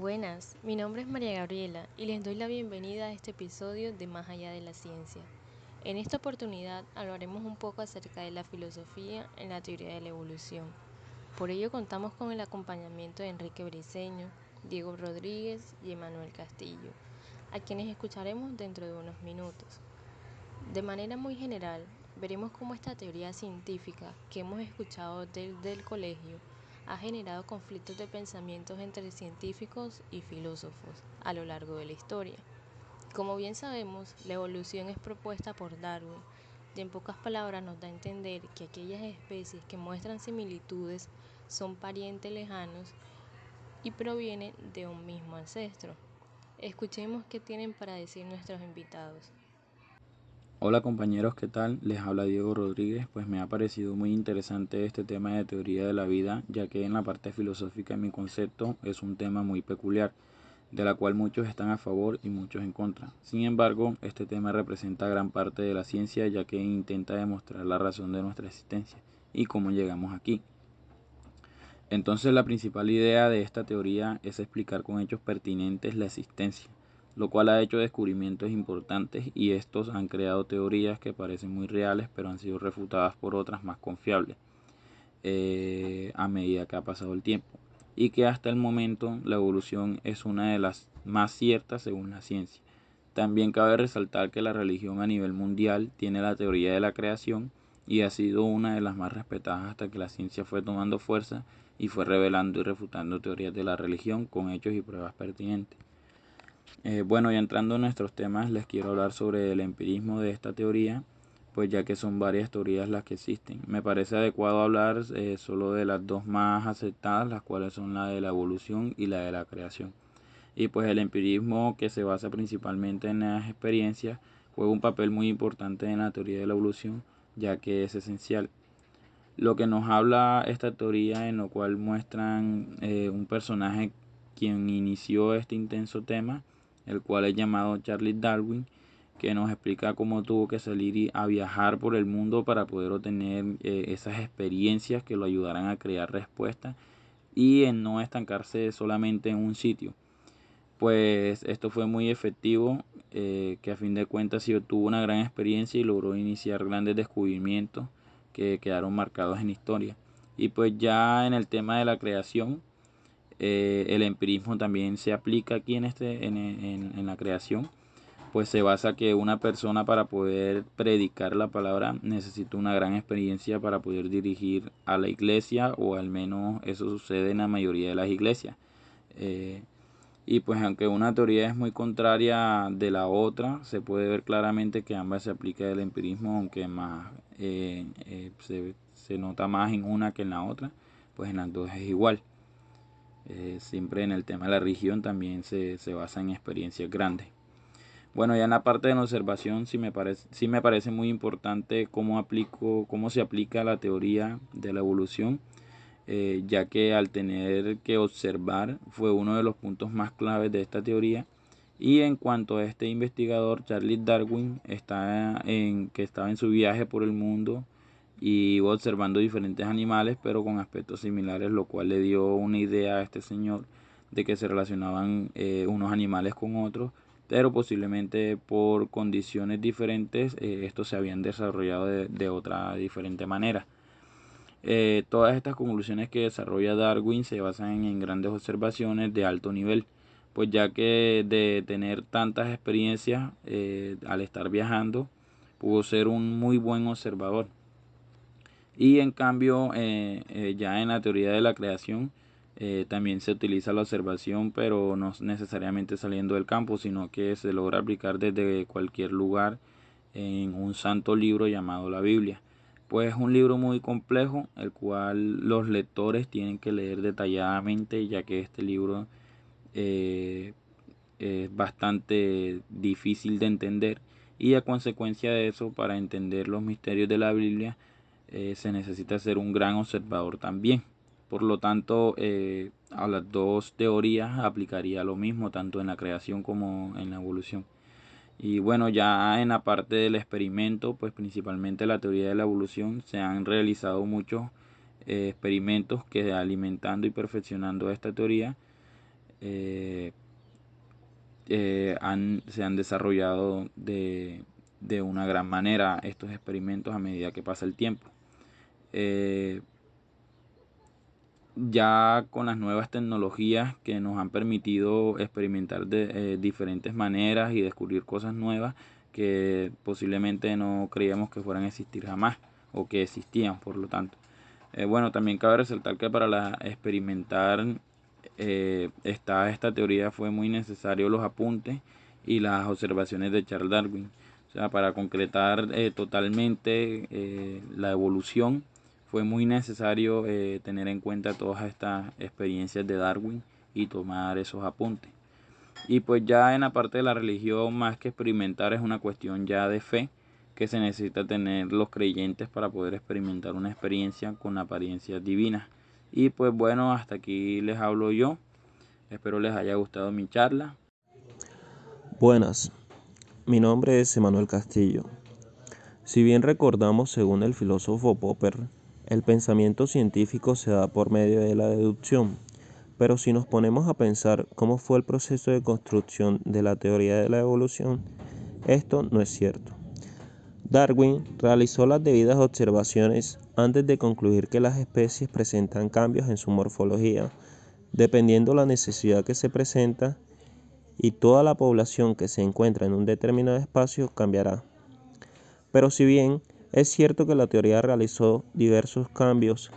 Buenas, mi nombre es María Gabriela y les doy la bienvenida a este episodio de Más allá de la ciencia. En esta oportunidad hablaremos un poco acerca de la filosofía en la teoría de la evolución. Por ello contamos con el acompañamiento de Enrique Briceño, Diego Rodríguez y Emanuel Castillo, a quienes escucharemos dentro de unos minutos. De manera muy general, veremos cómo esta teoría científica que hemos escuchado desde el colegio ha generado conflictos de pensamientos entre científicos y filósofos a lo largo de la historia. Como bien sabemos, la evolución es propuesta por Darwin y en pocas palabras nos da a entender que aquellas especies que muestran similitudes son parientes lejanos y provienen de un mismo ancestro. Escuchemos qué tienen para decir nuestros invitados. Hola compañeros, ¿qué tal? Les habla Diego Rodríguez, pues me ha parecido muy interesante este tema de teoría de la vida, ya que en la parte filosófica mi concepto es un tema muy peculiar, de la cual muchos están a favor y muchos en contra. Sin embargo, este tema representa gran parte de la ciencia, ya que intenta demostrar la razón de nuestra existencia y cómo llegamos aquí. Entonces la principal idea de esta teoría es explicar con hechos pertinentes la existencia lo cual ha hecho descubrimientos importantes y estos han creado teorías que parecen muy reales pero han sido refutadas por otras más confiables eh, a medida que ha pasado el tiempo y que hasta el momento la evolución es una de las más ciertas según la ciencia. También cabe resaltar que la religión a nivel mundial tiene la teoría de la creación y ha sido una de las más respetadas hasta que la ciencia fue tomando fuerza y fue revelando y refutando teorías de la religión con hechos y pruebas pertinentes. Eh, bueno, y entrando en nuestros temas, les quiero hablar sobre el empirismo de esta teoría, pues ya que son varias teorías las que existen. Me parece adecuado hablar eh, solo de las dos más aceptadas, las cuales son la de la evolución y la de la creación. Y pues el empirismo, que se basa principalmente en las experiencias, juega un papel muy importante en la teoría de la evolución, ya que es esencial. Lo que nos habla esta teoría, en lo cual muestran eh, un personaje quien inició este intenso tema, el cual es llamado Charles Darwin, que nos explica cómo tuvo que salir a viajar por el mundo para poder obtener eh, esas experiencias que lo ayudaran a crear respuestas y en no estancarse solamente en un sitio. Pues esto fue muy efectivo, eh, que a fin de cuentas sí obtuvo una gran experiencia y logró iniciar grandes descubrimientos que quedaron marcados en historia. Y pues ya en el tema de la creación, eh, el empirismo también se aplica aquí en, este, en, en, la creación, pues se basa que una persona para poder predicar la palabra necesita una gran experiencia para poder dirigir a la iglesia o al menos eso sucede en la mayoría de las iglesias. Eh, y pues aunque una teoría es muy contraria de la otra, se puede ver claramente que ambas se aplica el empirismo, aunque más eh, se, se nota más en una que en la otra, pues en las dos es igual. Eh, siempre en el tema de la religión también se, basa en experiencias grandes. Bueno, ya en la parte de la observación sí me parece, sí me parece muy importante cómo, aplico, cómo se aplica la teoría de la evolución, eh, ya que al tener que observar fue uno de los puntos más claves de esta teoría. Y en cuanto a este investigador, Charles Darwin, está en, que estaba en su viaje por el mundo y iba observando diferentes animales pero con aspectos similares lo cual le dio una idea a este señor de que se relacionaban eh, unos animales con otros pero posiblemente por condiciones diferentes eh, estos se habían desarrollado de, otra diferente manera. Eh, todas estas conclusiones que desarrolla Darwin se basan en grandes observaciones de alto nivel pues ya que de tener tantas experiencias al estar viajando pudo ser un muy buen observador y en cambio, eh, eh, ya en la teoría de la creación, eh, también se utiliza la observación, pero no necesariamente saliendo del campo, sino que se logra aplicar desde cualquier lugar en un santo libro llamado la Biblia. Pues es un libro muy complejo, el cual los lectores tienen que leer detalladamente, ya que este libro es bastante difícil de entender y a consecuencia de eso, para entender los misterios de la Biblia, eh, se necesita ser un gran observador también. Por lo tanto, eh, a las dos teorías aplicaría lo mismo, tanto en la creación como en la evolución. Y bueno, ya en la parte del experimento, pues principalmente la teoría de la evolución, se han realizado muchos eh, experimentos que alimentando y perfeccionando esta teoría, eh, se han desarrollado de, de, una gran manera estos experimentos a medida que pasa el tiempo. Ya con las nuevas tecnologías que nos han permitido experimentar de diferentes maneras y descubrir cosas nuevas, que posiblemente no creíamos que fueran a existir jamás o que existían, por lo tanto. Eh, bueno, también cabe resaltar que para la experimentar eh, esta, teoría fue muy necesario los apuntes y las observaciones de Charles Darwin. O sea, para concretar eh, totalmente eh, la evolución fue muy necesario tener en cuenta todas estas experiencias de Darwin y tomar esos apuntes. Y pues ya en la parte de la religión, más que experimentar, es una cuestión ya de fe que se necesita tener los creyentes para poder experimentar una experiencia con apariencias divinas. Y pues bueno, hasta aquí les hablo yo. Espero les haya gustado mi charla. Buenas, mi nombre es Emanuel Castillo. Si bien recordamos, según el filósofo Popper, el pensamiento científico se da por medio de la deducción pero si nos ponemos a pensar cómo fue el proceso de construcción de la teoría de la evolución, esto no es cierto. Darwin realizó las debidas observaciones antes de concluir que las especies presentan cambios en su morfología, dependiendo la necesidad que se presenta, y toda la población que se encuentra en un determinado espacio cambiará. Pero si bien es cierto que la teoría realizó diversos cambios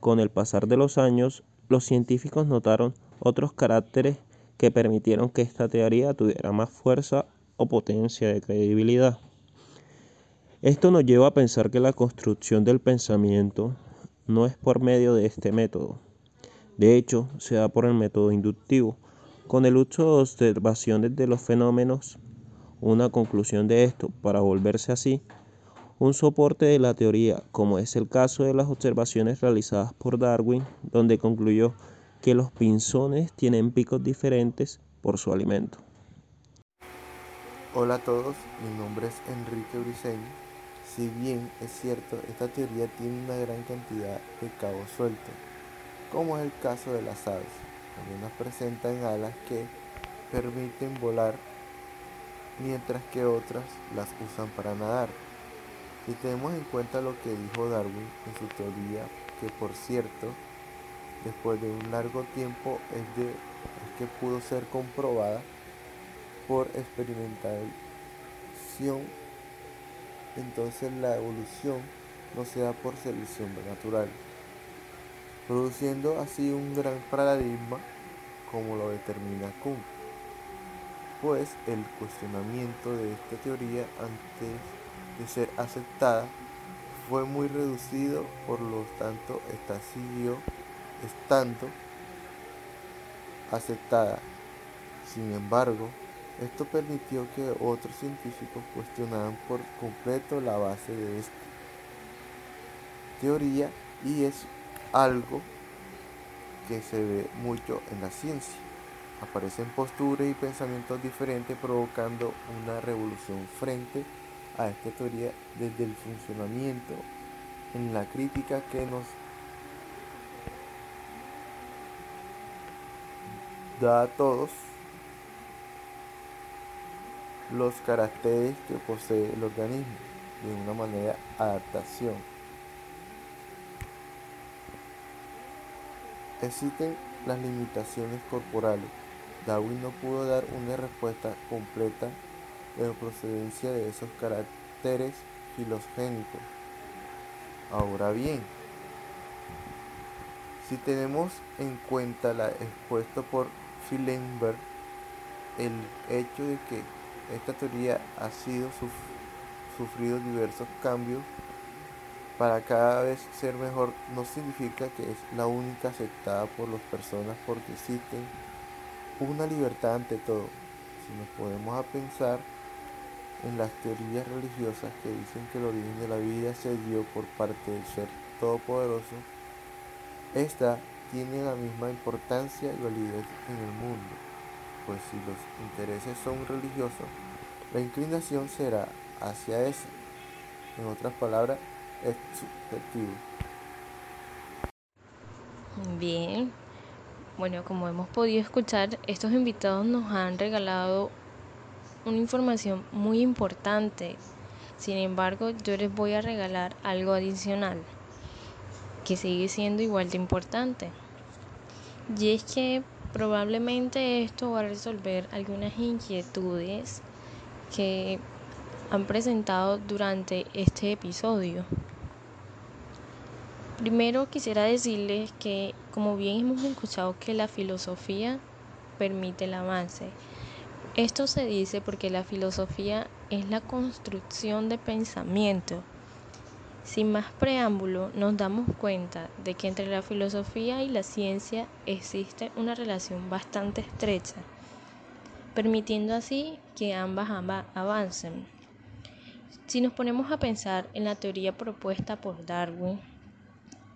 con el pasar de los años, los científicos notaron otros caracteres que permitieron que esta teoría tuviera más fuerza o potencia de credibilidad. Esto nos lleva a pensar que la construcción del pensamiento no es por medio de este método. De hecho, se da por el método inductivo, con el uso de observaciones de los fenómenos, una conclusión de esto para volverse así un soporte de la teoría, como es el caso de las observaciones realizadas por Darwin, donde concluyó que los pinzones tienen picos diferentes por su alimento. Hola a todos, mi nombre es Enrique Briceño. Si bien es cierto, esta teoría tiene una gran cantidad de cabos sueltos, como es el caso de las aves. Algunas presentan alas que permiten volar, mientras que otras las usan para nadar. Si tenemos en cuenta lo que dijo Darwin en su teoría, que por cierto, después de un largo tiempo es, de, que pudo ser comprobada por experimentación, entonces la evolución no se da por selección natural, produciendo así un gran paradigma como lo determina Kuhn, pues el cuestionamiento de esta teoría antes de ser aceptada fue muy reducido, por lo tanto esta siguió estando aceptada. Sin embargo, esto permitió que otros científicos cuestionaran por completo la base de esta teoría y es algo que se ve mucho en la ciencia. Aparecen posturas y pensamientos diferentes provocando una revolución frente a a esta teoría desde el funcionamiento en la crítica que nos da a todos los caracteres que posee el organismo de una manera adaptación. Existen las limitaciones corporales. Darwin no pudo dar una respuesta completa de procedencia de esos caracteres filogénicos. Ahora bien, si tenemos en cuenta la expuesto por Filenberg, el hecho de que esta teoría ha sido sufrido diversos cambios para cada vez ser mejor no significa que es la única aceptada por las personas porque existe una libertad ante todo. Si nos podemos a pensar en las teorías religiosas que dicen que el origen de la vida se dio por parte del ser todopoderoso, esta tiene la misma importancia y validez en el mundo, pues si los intereses son religiosos, la inclinación será hacia ese. En otras palabras, es subjetivo. Bien, Bueno, como hemos podido escuchar, estos invitados nos han regalado una información muy importante. Sin embargo, yo les voy a regalar algo adicional que sigue siendo igual de importante. Y es que probablemente esto va a resolver algunas inquietudes que han presentado durante este episodio. Primero quisiera decirles que, como bien hemos escuchado, que la filosofía permite el avance. Esto se dice porque la filosofía es la construcción de pensamiento. Sin más preámbulo, nos damos cuenta de que entre la filosofía y la ciencia existe una relación bastante estrecha, permitiendo así que ambas avancen. Si nos ponemos a pensar en la teoría propuesta por Darwin,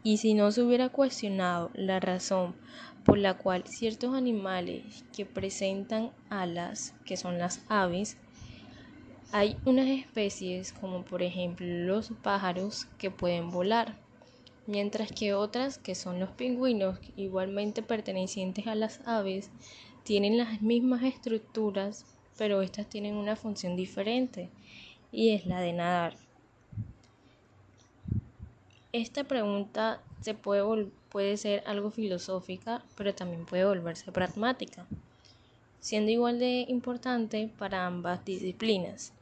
y si no se hubiera cuestionado la razón por la cual ciertos animales que presentan alas, que son las aves, hay unas especies como por ejemplo los pájaros que pueden volar, mientras que otras que son los pingüinos, igualmente pertenecientes a las aves, tienen las mismas estructuras, pero estas tienen una función diferente y es la de nadar. Esta pregunta se puede, puede ser algo filosófica, pero también puede volverse pragmática, siendo igual de importante para ambas disciplinas.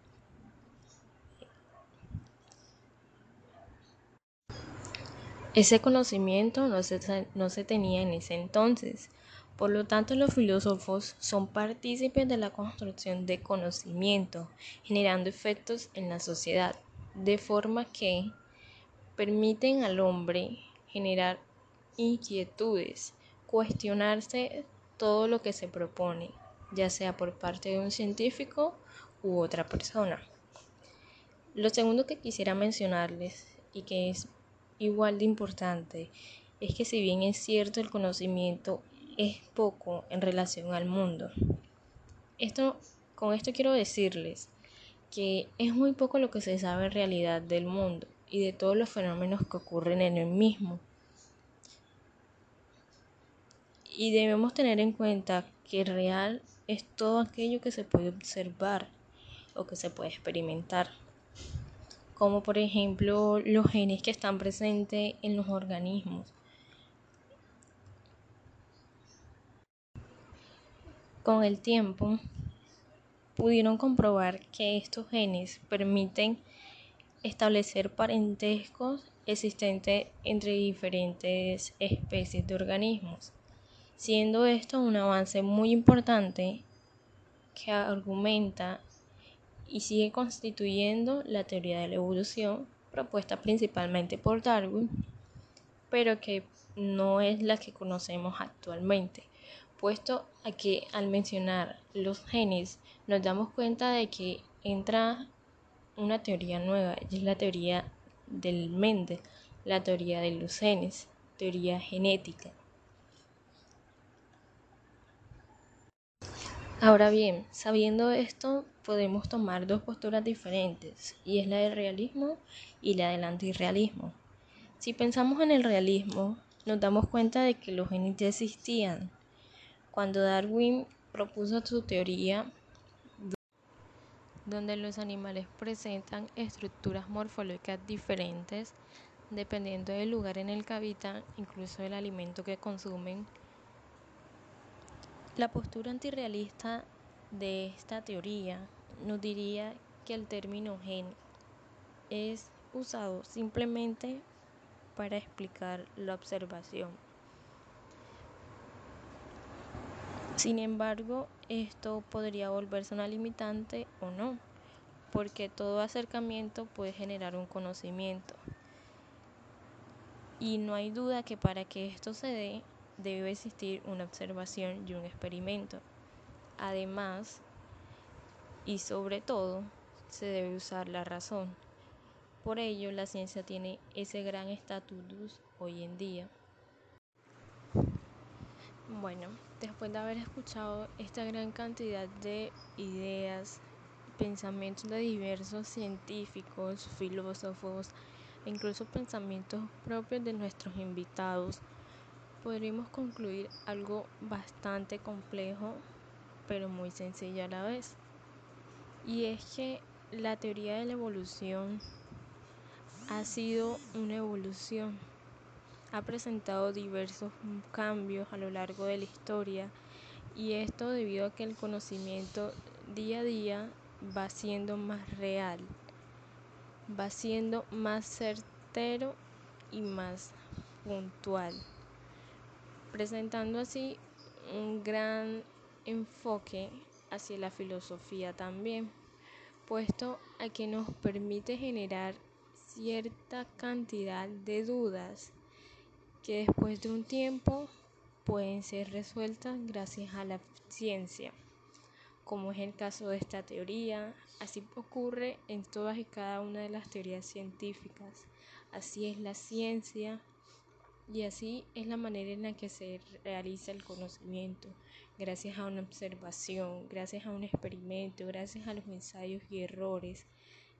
Ese conocimiento no se, no se tenía en ese entonces. Por lo tanto, los filósofos son partícipes de la construcción de conocimiento, generando efectos en la sociedad, de forma que permiten al hombre generar inquietudes, cuestionarse todo lo que se propone, ya sea por parte de un científico u otra persona. Lo segundo que quisiera mencionarles y que es igual de importante es que si bien es cierto el conocimiento es poco en relación al mundo. Esto, con esto quiero decirles que es muy poco lo que se sabe en realidad del mundo y de todos los fenómenos que ocurren en el mismo. Y debemos tener en cuenta que real es todo aquello que se puede observar o que se puede experimentar, como por ejemplo los genes que están presentes en los organismos. Con el tiempo, pudieron comprobar que estos genes permiten establecer parentescos existentes entre diferentes especies de organismos, siendo esto un avance muy importante que argumenta y sigue constituyendo la teoría de la evolución propuesta principalmente por Darwin, pero que no es la que conocemos actualmente, puesto a que al mencionar los genes nos damos cuenta de que entra una teoría nueva, y es la teoría del Mendel, la teoría de los genes, teoría genética. Ahora bien, sabiendo esto, podemos tomar dos posturas diferentes, y es la del realismo y la del antirrealismo. Si pensamos en el realismo, nos damos cuenta de que los genes ya existían. Cuando Darwin propuso su teoría, donde los animales presentan estructuras morfológicas diferentes dependiendo del lugar en el que habitan, incluso del alimento que consumen. La postura antirrealista de esta teoría nos diría que el término gen es usado simplemente para explicar la observación. Sin embargo, esto podría volverse una limitante o no, porque todo acercamiento puede generar un conocimiento. Y no hay duda que para que esto se dé, debe existir una observación y un experimento. Además, y sobre todo, se debe usar la razón. Por ello, la ciencia tiene ese gran estatus hoy en día. Bueno, después de haber escuchado esta gran cantidad de ideas, pensamientos de diversos científicos, filósofos e incluso pensamientos propios de nuestros invitados, podríamos concluir algo bastante complejo, pero muy sencillo a la vez. Y es que la teoría de la evolución ha sido una evolución. Ha presentado diversos cambios a lo largo de la historia y esto debido a que el conocimiento día a día va siendo más real, va siendo más certero y más puntual, presentando así un gran enfoque hacia la filosofía también, puesto a que nos permite generar cierta cantidad de dudas que después de un tiempo pueden ser resueltas gracias a la ciencia, como es el caso de esta teoría. Así ocurre en todas y cada una de las teorías científicas. Así es la ciencia y así es la manera en la que se realiza el conocimiento, gracias a una observación, gracias a un experimento, gracias a los ensayos y errores,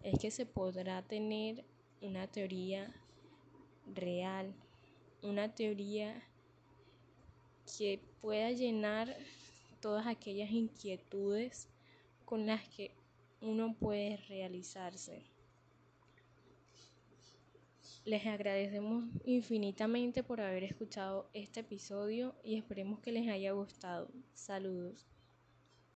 es que se podrá tener una teoría real, una teoría que pueda llenar todas aquellas inquietudes con las que uno puede realizarse. Les agradecemos infinitamente por haber escuchado este episodio y esperemos que les haya gustado. Saludos.